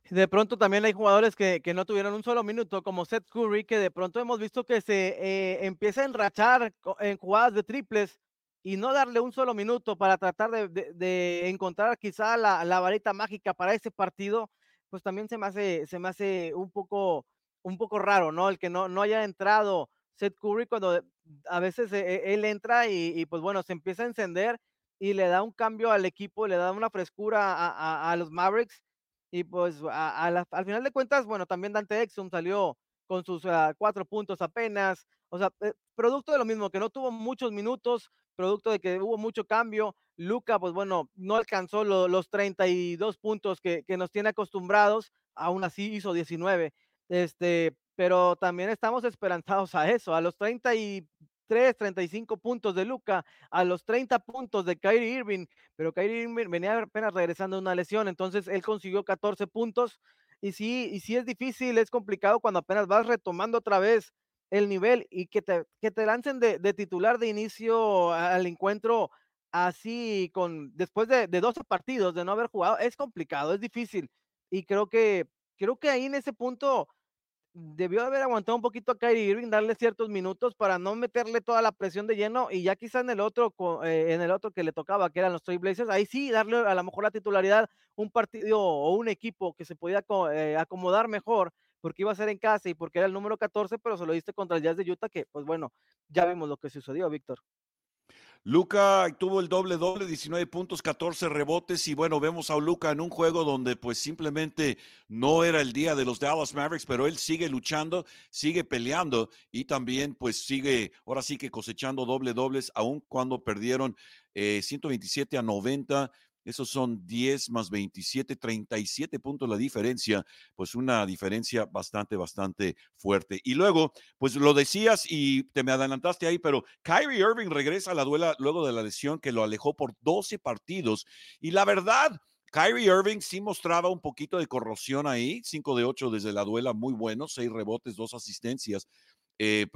De pronto también hay jugadores que, que, no tuvieron un solo minuto, como Seth Curry, que de pronto hemos visto que se eh, empieza a enrachar en jugadas de triples y no darle un solo minuto para tratar de, de, encontrar quizá la, la, varita mágica para ese partido, pues también se me hace, se me hace un, poco, un poco raro, ¿no? El que no, no haya entrado Seth Curry cuando a veces eh, él entra y, y, pues bueno, se empieza a encender y le da un cambio al equipo, le da una frescura a, los Mavericks y pues a, la, al final de cuentas, bueno, también Dante Exum salió con sus uh, cuatro puntos apenas. O sea, eh, producto de lo mismo, que no tuvo muchos minutos, producto de que hubo mucho cambio. Luca, pues bueno, no alcanzó lo, los 32 puntos que, que, nos tiene acostumbrados, aún así hizo 19. Este, pero también estamos esperanzados a eso, a los 30 y 3, 35 puntos de Luca a los 30 puntos de Kyrie Irving, pero Kyrie Irving venía apenas regresando de una lesión, entonces él consiguió 14 puntos y sí, y sí es difícil, es complicado cuando apenas vas retomando otra vez el nivel y que te, que te lancen de, de titular de inicio al encuentro así con después de, de 12 partidos de no haber jugado, es complicado, es difícil y creo que creo que ahí en ese punto debió haber aguantado un poquito a Kyrie Irving, darle ciertos minutos para no meterle toda la presión de lleno y ya quizá en el otro, eh, en el otro que le tocaba, que eran los Blazers, ahí sí darle a lo mejor la titularidad, un partido o un equipo que se podía eh, acomodar mejor porque iba a ser en casa y porque era el número 14, pero se lo diste contra el Jazz de Utah, que pues bueno, ya vimos lo que sucedió, Víctor. Luca tuvo el doble doble, 19 puntos, 14 rebotes y bueno, vemos a Luca en un juego donde pues simplemente no era el día de los Dallas Mavericks, pero él sigue luchando, sigue peleando y también pues sigue, ahora sí que cosechando doble dobles, aun cuando perdieron eh, 127 a 90 esos son 10 más 27, 37 puntos la diferencia, pues una diferencia bastante, bastante fuerte. Y luego, pues lo decías y te me adelantaste ahí, pero Kyrie Irving regresa a la duela luego de la lesión que lo alejó por 12 partidos. Y la verdad, Kyrie Irving sí mostraba un poquito de corrosión ahí, 5 de 8 desde la duela, muy bueno, 6 rebotes, 2 asistencias. Eh,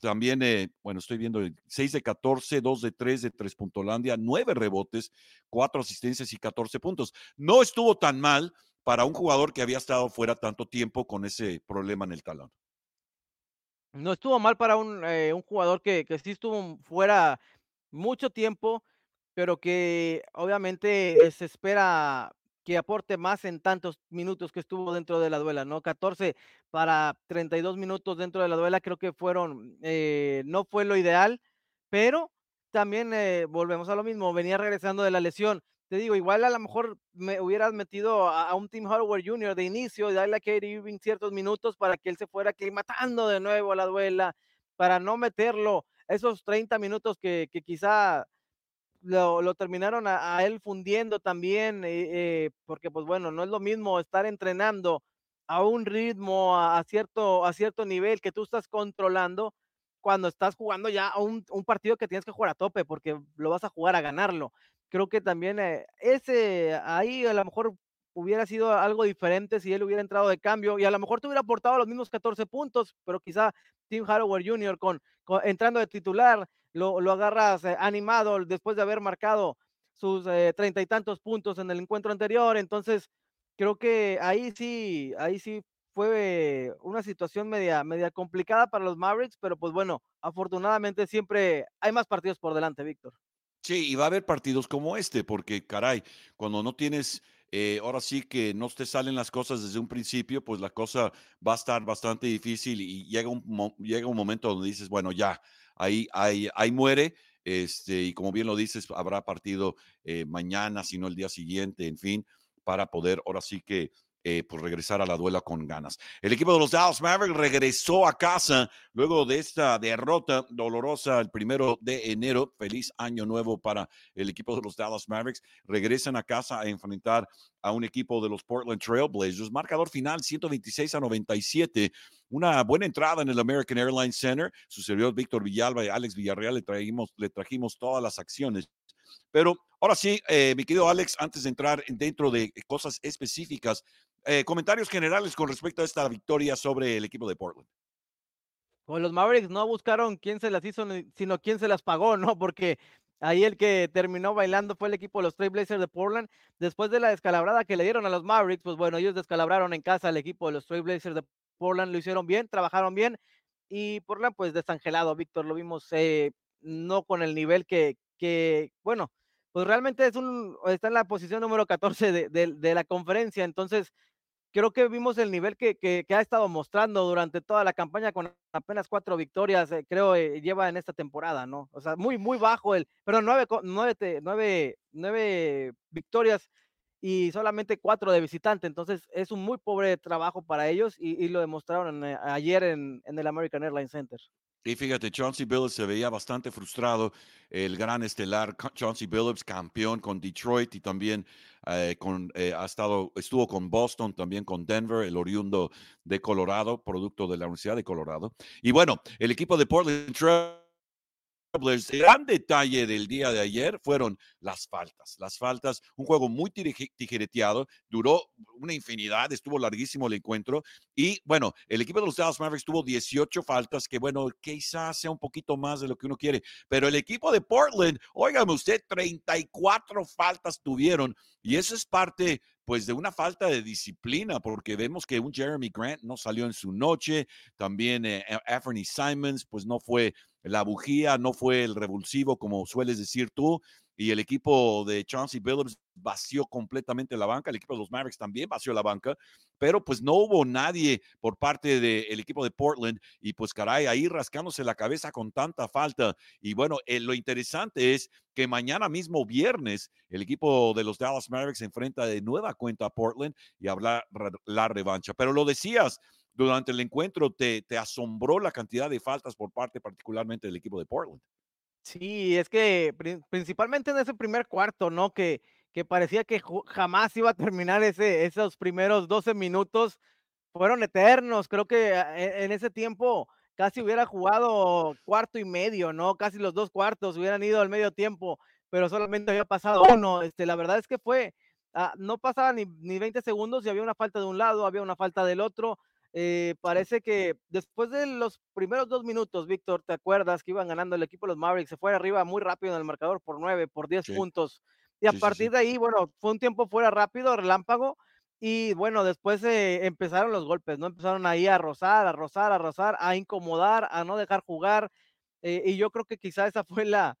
también, eh, bueno, estoy viendo 6 de 14, 2 de 3 de 3 Puntolandia, 9 rebotes, 4 asistencias y 14 puntos. No estuvo tan mal para un jugador que había estado fuera tanto tiempo con ese problema en el talón. No estuvo mal para un, eh, un jugador que, que sí estuvo fuera mucho tiempo, pero que obviamente se espera que aporte más en tantos minutos que estuvo dentro de la duela, ¿no? 14 para 32 minutos dentro de la duela, creo que fueron, eh, no fue lo ideal, pero también eh, volvemos a lo mismo, venía regresando de la lesión. Te digo, igual a lo mejor me hubieras metido a, un Team Hardware Junior de inicio y darle a Katie Irving ciertos minutos para que él se fuera aclimatando de nuevo a la duela, para no meterlo esos 30 minutos que quizá lo, terminaron a, él fundiendo también, eh, eh, porque pues bueno, no es lo mismo estar entrenando a un ritmo, a, cierto, a cierto nivel que tú estás controlando cuando estás jugando ya un, partido que tienes que jugar a tope, porque lo vas a jugar a ganarlo. Creo que también eh, ese, ahí a lo mejor hubiera sido algo diferente si él hubiera entrado de cambio y a lo mejor te hubiera aportado los mismos 14 puntos, pero quizá Tim Hardaway Jr. Con, con, entrando de titular lo, lo agarras eh, animado después de haber marcado sus eh, treinta y tantos puntos en el encuentro anterior. Entonces, creo que ahí sí, ahí sí fue una situación media, media complicada para los Mavericks, pero pues bueno, afortunadamente siempre hay más partidos por delante, Víctor. Sí, y va a haber partidos como este, porque caray, cuando no tienes eh, ahora sí que no te salen las cosas desde un principio, pues la cosa va a estar bastante difícil y llega un, llega un momento donde dices, bueno, ya, ahí, ahí, ahí muere. Este, y como bien lo dices, habrá partido eh, mañana, si no el día siguiente, en fin, para poder ahora sí que eh, pues regresar a la duela con ganas. El equipo de los Dallas Mavericks regresó a casa luego de esta derrota dolorosa el primero de enero. Feliz año nuevo para el equipo de los Dallas Mavericks. Regresan a casa a enfrentar a un equipo de los Portland Trailblazers. Marcador final 126 a 97. Una buena entrada en el American Airlines Center. Su servidor Víctor Villalba y Alex Villarreal le, trajimos, le trajimos todas las acciones. Pero ahora sí, eh, mi querido Alex, antes de entrar dentro de cosas específicas, eh, comentarios generales con respecto a esta victoria sobre el equipo de Portland. Pues los Mavericks no buscaron quién se las hizo, sino quién se las pagó, ¿no? Porque ahí el que terminó bailando fue el equipo de los Trailblazers de Portland. Después de la descalabrada que le dieron a los Mavericks, pues bueno, ellos descalabraron en casa al equipo de los Trailblazers de Portland, lo hicieron bien, trabajaron bien. Y Portland, pues desangelado, Víctor, lo vimos eh, no con el nivel que, que, bueno, pues realmente es un, está en la posición número 14 de, de la conferencia. Entonces, creo que vimos el nivel que, que, ha estado mostrando durante toda la campaña con apenas cuatro victorias, eh, creo, eh, lleva en esta temporada, ¿no? O sea, muy, muy bajo el, pero nueve, nueve, nueve, nueve victorias y solamente cuatro de visitante, entonces es un muy pobre trabajo para ellos y, lo demostraron eh, ayer en, en el American Airlines Center. Y fíjate, Chauncey Billups se veía bastante frustrado. El gran estelar Chauncey Billups, campeón con Detroit y también eh, con, eh, ha estado, estuvo con Boston, también con Denver, el oriundo de Colorado, producto de la Universidad de Colorado. Y bueno, el equipo de Portland Trail el gran detalle del día de ayer fueron las faltas. Las faltas, un juego muy tijereteado, duró una infinidad, estuvo larguísimo el encuentro. Y bueno, el equipo de los Dallas Mavericks tuvo 18 faltas, que bueno, quizás sea un poquito más de lo que uno quiere. Pero el equipo de Portland, óigame usted, 34 faltas tuvieron. Y eso es parte pues de una falta de disciplina, porque vemos que un Jeremy Grant no salió en su noche, también eh, Anthony Simons, pues no fue la bujía, no fue el revulsivo, como sueles decir tú, y el equipo de Chauncey Billups vació completamente la banca, el equipo de los Mavericks también vació la banca, pero pues no hubo nadie por parte del equipo de Portland y pues caray, ahí rascándose la cabeza con tanta falta. Y bueno, eh, lo interesante es que mañana mismo viernes el equipo de los Dallas Mavericks enfrenta de nueva cuenta a Portland y habla la revancha. Pero lo decías, durante el encuentro te, te asombró la cantidad de faltas por parte particularmente del equipo de Portland. Sí, es que principalmente en ese primer cuarto, ¿no? Que, que parecía que jamás iba a terminar ese, esos primeros 12 minutos. Fueron eternos. Creo que ah, e, en ese tiempo casi hubiera jugado cuarto y medio, ¿no? Casi los dos cuartos hubieran ido al medio tiempo, pero solamente había pasado uno. Este, la verdad es que fue, ah, no pasaba ni, ni 20 segundos y había una falta de un lado, había una falta del otro. Eh, parece que después de los primeros dos minutos, Víctor, ¿te acuerdas que iban ganando el equipo de los Mavericks? Se fue arriba muy rápido en el marcador por nueve, por diez puntos. Y a partir de ahí, bueno, fue un tiempo fuera rápido, relámpago. Y bueno, después eh, empezaron los golpes, ¿no? Empezaron ahí a rozar, a rozar, a rozar, a incomodar, a no dejar jugar. Eh, y yo creo que quizá esa fue la,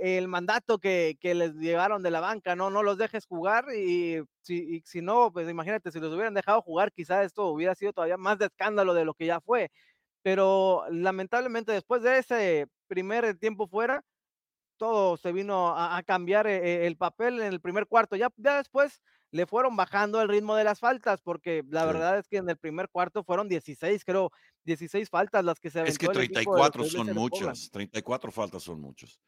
el mandato que, que, les llevaron de la banca, no, no los dejes jugar y si, si no, pues imagínate, si los hubieran dejado jugar, quizá esto hubiera sido todavía más de escándalo de lo que ya fue. Pero lamentablemente después de ese primer tiempo fuera, todo se vino a, cambiar eh, el papel en el primer cuarto. Ya, ya después le fueron bajando el ritmo de las faltas, porque la verdad es que en el primer cuarto fueron 16, creo, 16 faltas las que se Es que 34 son muchas, 34 faltas son muchas.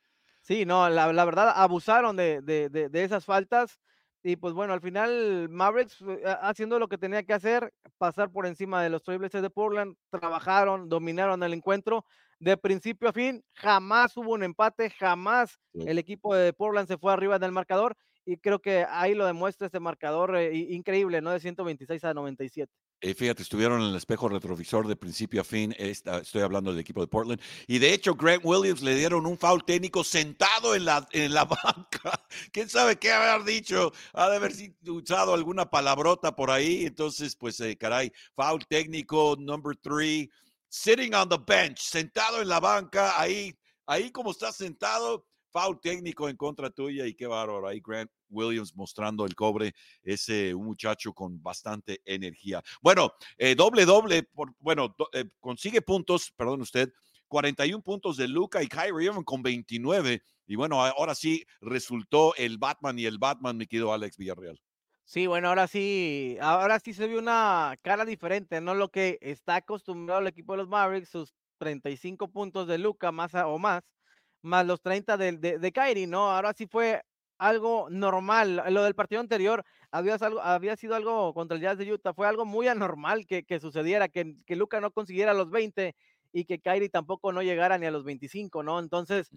Sí, no, la, verdad abusaron de, de, de, esas faltas y pues bueno, al final Mavericks eh, haciendo lo que tenía que hacer, pasar por encima de los Trailblazers de Portland, trabajaron, dominaron el encuentro de principio a fin, jamás hubo un empate, jamás el equipo de Portland se fue arriba del marcador y creo que ahí lo demuestra este marcador eh, increíble, ¿no? De 126 a 97. Eh, fíjate, estuvieron en el espejo retrovisor de principio a fin. estoy hablando del equipo de Portland. Y de hecho, Grant Williams le dieron un foul técnico sentado en la, en la banca. ¿Quién sabe qué haber dicho? Ha de haber usado alguna palabrota por ahí. Entonces, pues, eh, caray, foul técnico, number three, sitting on the bench, sentado en la banca, ahí, ahí como está sentado, foul técnico en contra tuya. Y qué bárbaro, ahí Grant Williams mostrando el cobre, ese un muchacho con bastante energía. Bueno, eh, doble, doble, por, bueno, eh, consigue puntos, perdón usted, 41 puntos de Luca y Kyrie Irving con 29. Y bueno, ahora sí resultó el Batman y el Batman, me quedó Alex Villarreal. Sí, bueno, ahora sí, ahora sí se vio una cara diferente, no lo que está acostumbrado el equipo de los Mavericks, sus 35 puntos de Luca más o más, más los 30 de, de, de Kyrie, ¿no? Ahora sí fue algo normal. Lo del partido anterior había, había sido algo contra el Jazz de Utah, fue algo muy anormal que, que sucediera, que, que Luca no consiguiera los 20 y que Kyrie tampoco no llegara ni a los 25, ¿no? Entonces,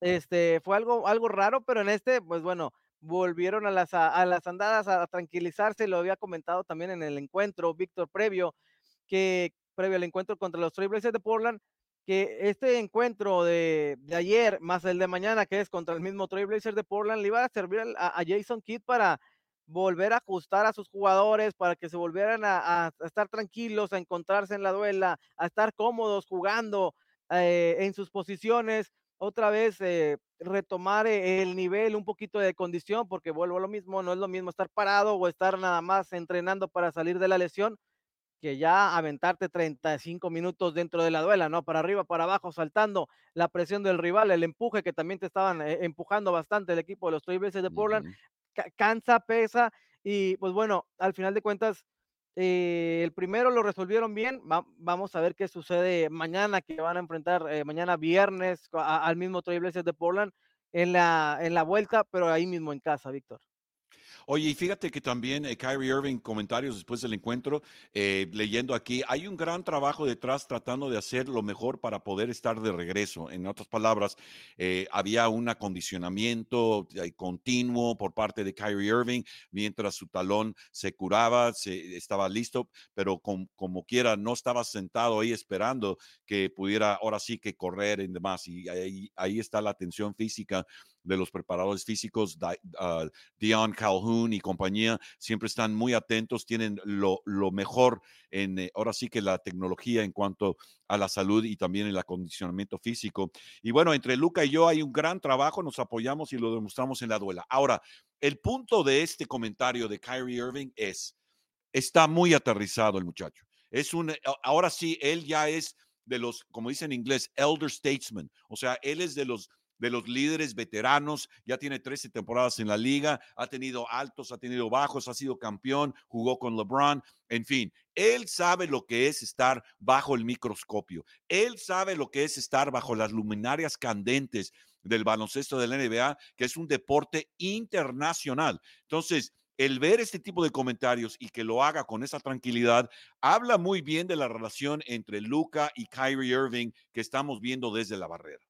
este, fue algo, algo raro, pero en este, pues bueno, volvieron a las, a, las andadas a, tranquilizarse, lo había comentado también en el encuentro, Víctor, previo, que previo al encuentro contra los Trailblazers de Portland, que este encuentro de, de, ayer más el de mañana, que es contra el mismo Trailblazers de Portland, le iba a servir a, Jason Kidd para volver a ajustar a sus jugadores para que se volvieran a, estar tranquilos, a encontrarse en la duela, a estar cómodos jugando eh, en sus posiciones, otra vez eh, retomar eh, el nivel, un poquito de condición, porque vuelvo a lo mismo, no es lo mismo estar parado o estar nada más entrenando para salir de la lesión, que ya aventarte 35 minutos dentro de la duela, ¿no? Para arriba, para abajo, saltando la presión del rival, el empuje que también te estaban empujando bastante el equipo de los Trailblazers de Portland cansa, pesa y pues bueno, al final de cuentas, eh, el primero lo resolvieron bien. vamos a ver qué sucede mañana, que van a enfrentar eh, mañana viernes al mismo Trailblazers de Portland en la, en la vuelta, pero ahí mismo en casa, Víctor. Oye, y fíjate que también eh, Kyrie Irving, comentarios después del encuentro, eh, leyendo aquí, hay un gran trabajo detrás tratando de hacer lo mejor para poder estar de regreso. En otras palabras, eh, había un acondicionamiento continuo por parte de Kyrie Irving mientras su talón se curaba, se, estaba listo, pero como quiera, no estaba sentado ahí esperando que pudiera ahora sí que correr y demás. Y ahí, ahí está la atención física de los preparadores físicos, uh, Dion Calhoun y compañía, siempre están muy atentos, tienen lo, mejor en, eh, ahora sí que la tecnología en cuanto a la salud y también el acondicionamiento físico. Y bueno, entre Luca y yo hay un gran trabajo, nos apoyamos y lo demostramos en la duela. Ahora, el punto de este comentario de Kyrie Irving es, está muy aterrizado el muchacho. Es un, ahora sí, él ya es de los, como dicen en inglés, elder statesman. O sea, él es de los de los líderes veteranos, ya tiene 13 temporadas en la liga, ha tenido altos, ha tenido bajos, ha sido campeón, jugó con LeBron, en fin, él sabe lo que es estar bajo el microscopio, él sabe lo que es estar bajo las luminarias candentes del baloncesto de la NBA, que es un deporte internacional. Entonces, el ver este tipo de comentarios y que lo haga con esa tranquilidad, habla muy bien de la relación entre Luca y Kyrie Irving que estamos viendo desde la barrera.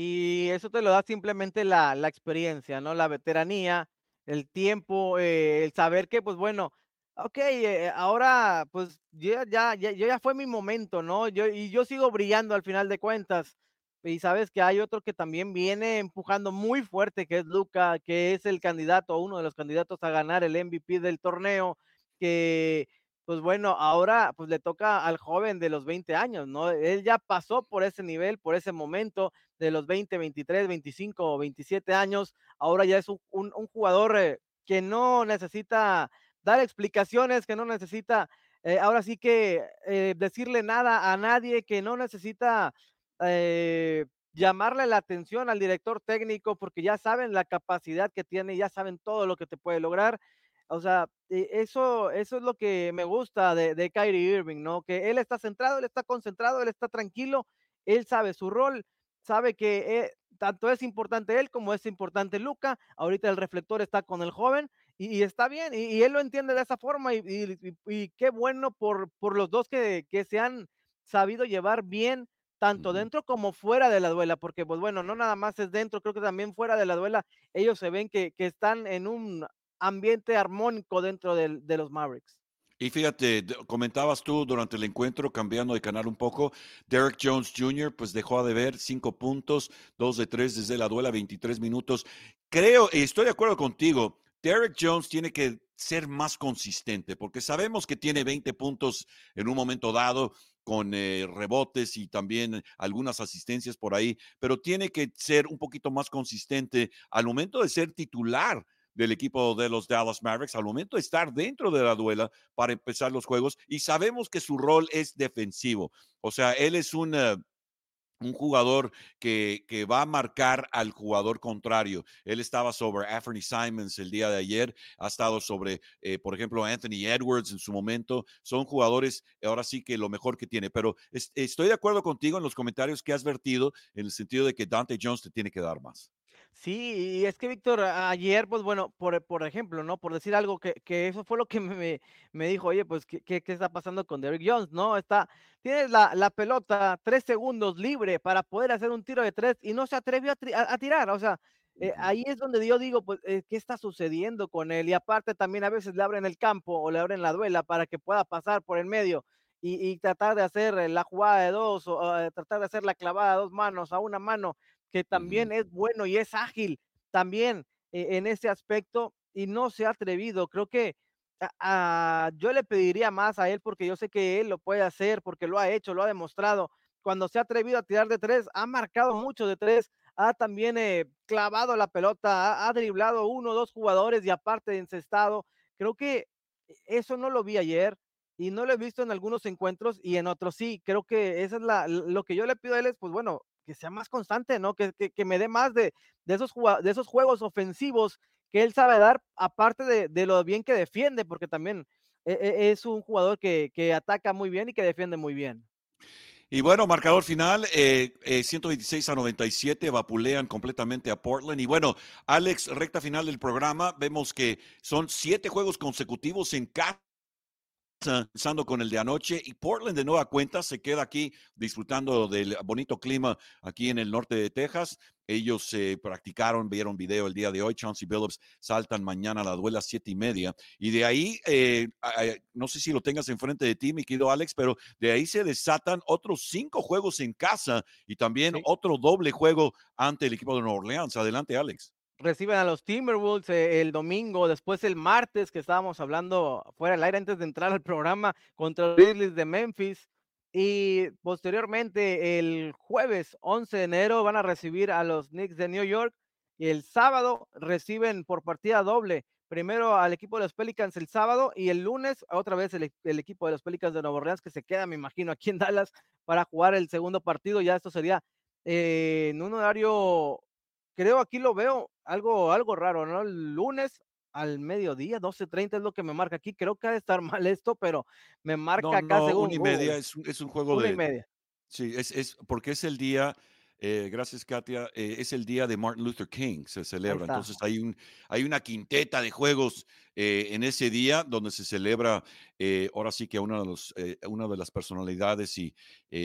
Y eso te lo da simplemente la, la experiencia, ¿no? La veteranía, el tiempo, eh, el saber que, pues bueno, ok, eh, ahora pues ya, ya, ya, ya fue mi momento, ¿no? Yo, y yo sigo brillando al final de cuentas. Y sabes que hay otro que también viene empujando muy fuerte, que es Luca, que es el candidato, uno de los candidatos a ganar el MVP del torneo, que pues bueno, ahora pues le toca al joven de los 20 años, ¿no? Él ya pasó por ese nivel, por ese momento de los 20, 23, 25 o 27 años, ahora ya es un, jugador eh, que no necesita dar explicaciones, que no necesita, eh, ahora sí que eh, decirle nada a nadie, que no necesita llamarle la atención al director técnico porque ya saben la capacidad que tiene, ya saben todo lo que te puede lograr o sea, e, eso, eso es lo que me gusta de, de Kyrie Irving, ¿no? Que él está centrado, él está concentrado, él está tranquilo, él sabe su rol, sabe que eh, tanto es importante él como es importante Luca. Ahorita el reflector está con el joven y, está bien, y, él lo entiende de esa forma. Y, qué bueno por, por los dos que, que, se han sabido llevar bien, tanto dentro como fuera de la duela, porque, pues bueno, no nada más es dentro, creo que también fuera de la duela, ellos se ven que, que están en un ambiente armónico dentro de, los Mavericks. Y fíjate, comentabas tú durante el encuentro, cambiando de canal un poco, Derek Jones Jr., pues dejó de ver cinco puntos, dos de tres desde la duela, 23 minutos. Creo, y estoy de acuerdo contigo, Derek Jones tiene que ser más consistente, porque sabemos que tiene 20 puntos en un momento dado con eh, rebotes y también algunas asistencias por ahí, pero tiene que ser un poquito más consistente al momento de ser titular del equipo de los Dallas Mavericks al momento de estar dentro de la duela para empezar los juegos y sabemos que su rol es defensivo. O sea, él es un... Eh, un jugador que, que, va a marcar al jugador contrario. Él estaba sobre Anthony Simons el día de ayer, ha estado sobre, eh, por ejemplo, Anthony Edwards en su momento. Son jugadores, ahora sí que lo mejor que tiene, pero estoy de acuerdo contigo en los comentarios que has vertido en el sentido de que Dante Jones te tiene que dar más. Sí, y es que Víctor, ayer, pues bueno, por, por ejemplo, ¿no? Por decir algo que, que eso fue lo que me, me dijo, oye, pues, ¿qué, ¿qué, está pasando con Derrick Jones? ¿No? Está, tienes la, la, pelota tres segundos libre para poder hacer un tiro de tres y no se atrevió a, a, tirar. O sea, eh, ahí es donde yo digo, pues, eh, ¿qué está sucediendo con él? Y aparte también a veces le abren el campo o le abren la duela para que pueda pasar por el medio. Y, y tratar de hacer la jugada de dos o tratar de hacer la clavada a dos manos, a una mano, que también es bueno y es ágil también eh, en ese aspecto y no se ha atrevido. Creo que yo le pediría más a él porque yo sé que él lo puede hacer, porque lo ha hecho, lo ha demostrado. Cuando se ha atrevido a tirar de tres, ha marcado mucho de tres, ha también eh, clavado la pelota, ha, ha, driblado uno o dos jugadores y aparte de encestado. Creo que eso no lo vi ayer y no lo he visto en algunos encuentros y en otros sí. Creo que eso es la, lo que yo le pido a él es, pues bueno, que sea más constante, ¿no? Que, que, me dé más de, de, esos, de esos juegos ofensivos que él sabe dar, aparte de, de lo bien que defiende, porque también e, e, es un jugador que, que, ataca muy bien y que defiende muy bien. Y bueno, marcador final, eh, eh, 126 a 97, vapulean completamente a Portland. Y bueno, Alex, recta final del programa, vemos que son siete juegos consecutivos en casa empezando con el de anoche y Portland de nueva cuenta se queda aquí disfrutando del bonito clima aquí en el norte de Texas. Ellos se practicaron, vieron video el día de hoy. Chauncey Billups saltan mañana a la duela siete y media. Y de ahí, eh, no sé si lo tengas enfrente de ti, mi querido Alex, pero de ahí se desatan otros cinco juegos en casa y también otro doble juego ante el equipo de Nueva Orleans. Adelante, Alex reciben a los Timberwolves eh, el domingo, después el martes que estábamos hablando fuera del aire antes de entrar al programa contra los Grizzlies de Memphis y posteriormente el jueves 11 de enero van a recibir a los Knicks de New York y el sábado reciben por partida doble primero al equipo de los Pelicans el sábado y el lunes otra vez el, equipo de los Pelicans de Nueva Orleans que se queda, me imagino, aquí en Dallas para jugar el segundo partido. Ya esto sería eh, en un horario creo aquí lo veo algo, algo raro, ¿no? El lunes al mediodía, 12.30 es lo que me marca aquí. Creo que ha de estar mal esto, pero me marca acá no, según. Una y media, es, un, es un juego una de. Y media. Sí, es, es porque es el día eh, gracias, Katia. Eh, es el día de Martin Luther King, se celebra. Entonces hay, un, hay una quinteta de juegos eh, en ese día donde se celebra, ahora sí que una de, de las personalidades y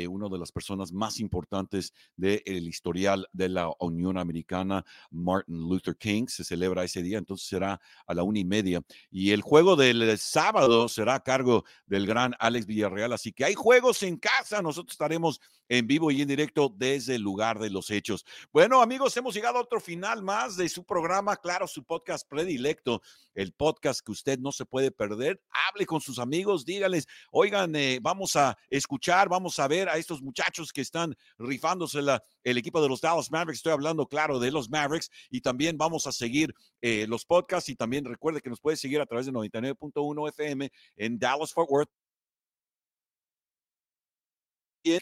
una de las personas más importantes del historial de la Unión Americana, Martin Luther King, se celebra ese día. Entonces será a la una y media. Y el juego del sábado será a cargo del gran Alex Villarreal. Así que hay juegos en casa. Nosotros estaremos en vivo y en directo desde el lugar de los hechos. Bueno, amigos, hemos llegado a otro final más de su programa, claro, su podcast predilecto, el podcast que usted no se puede perder. Hable con sus amigos, dígales, oigan, eh, vamos a escuchar, vamos a ver a estos muchachos que están rifándose la, el equipo de los Dallas Mavericks. Estoy hablando, claro, de los Mavericks y también vamos a seguir eh, los podcasts y también recuerde que nos puede seguir a través de 99.1 FM en Dallas Fort Worth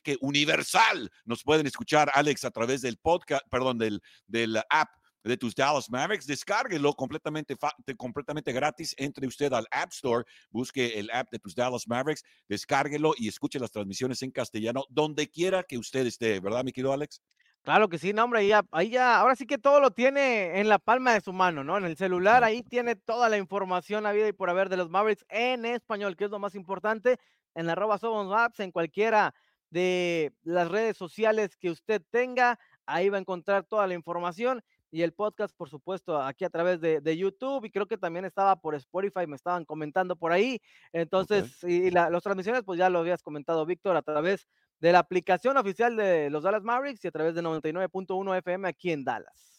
que Universal nos pueden escuchar, Alex, a través del podcast, perdón, del, del app de tus Dallas Mavericks, descárguelo completamente, completamente gratis. Entre usted al App Store, busque el app de tus Dallas Mavericks, descárguelo y escuche las transmisiones en castellano donde quiera que usted esté, ¿verdad, mi querido Alex? Claro que sí, no, hombre, ahí ya, ahí ya, ahora sí que todo lo tiene en la palma de su mano, ¿no? En el celular, ahí tiene toda la información, la vida y por haber de los Mavericks en español, que es lo más importante, en arroba somos maps, en cualquiera de las redes sociales que usted tenga. Ahí va a encontrar toda la información y el podcast, por supuesto, aquí a través de, de YouTube y creo que también estaba por Spotify, me estaban comentando por ahí. Entonces, okay. y la, las transmisiones, pues ya lo habías comentado, Víctor, a través de la aplicación oficial de los Dallas Mavericks y a través de 99.1 FM aquí en Dallas.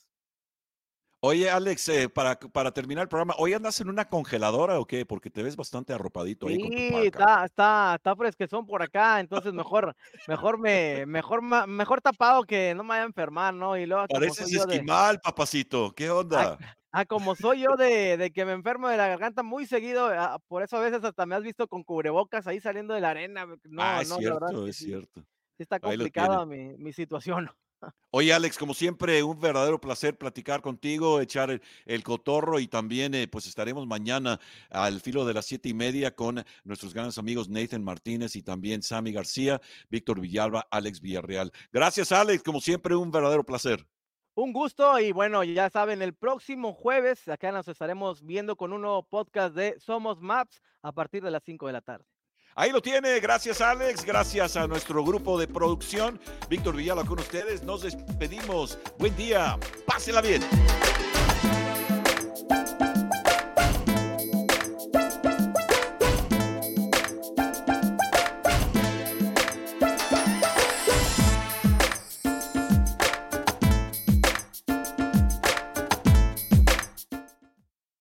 Oye, Alex, eh, para, para terminar el programa, ¿hoy andas en una congeladora o qué? Porque te ves bastante arropadito ahí sí, con tu está, está, está fresquezón por acá, entonces mejor, mejor me, mejor, mejor tapado que no me vaya a enfermar, ¿no? Y luego, Pareces esquimal, de... papacito, ¿qué onda? Ah, como soy yo de, de que me enfermo de la garganta muy seguido, ah, por eso a veces hasta me has visto con cubrebocas ahí saliendo de la arena. No, Ah, es no, la verdad es cierto, que es sí, cierto. sí está complicada mi, mi situación. Oye, Alex, como siempre, un verdadero placer platicar contigo, echar el, cotorro y también, eh, pues estaremos mañana al filo de las siete y media con nuestros grandes amigos Nathan Martínez y también Sammy García, Víctor Villalba, Alex Villarreal. Gracias, Alex, como siempre, un verdadero placer. Un gusto y bueno, ya saben, el próximo jueves acá nos estaremos viendo con un nuevo podcast de Somos Maps a partir de las 5 de la tarde. Ahí lo tiene, gracias Alex, gracias a nuestro grupo de producción, Víctor Villalba con ustedes, nos despedimos, buen día, pásela bien.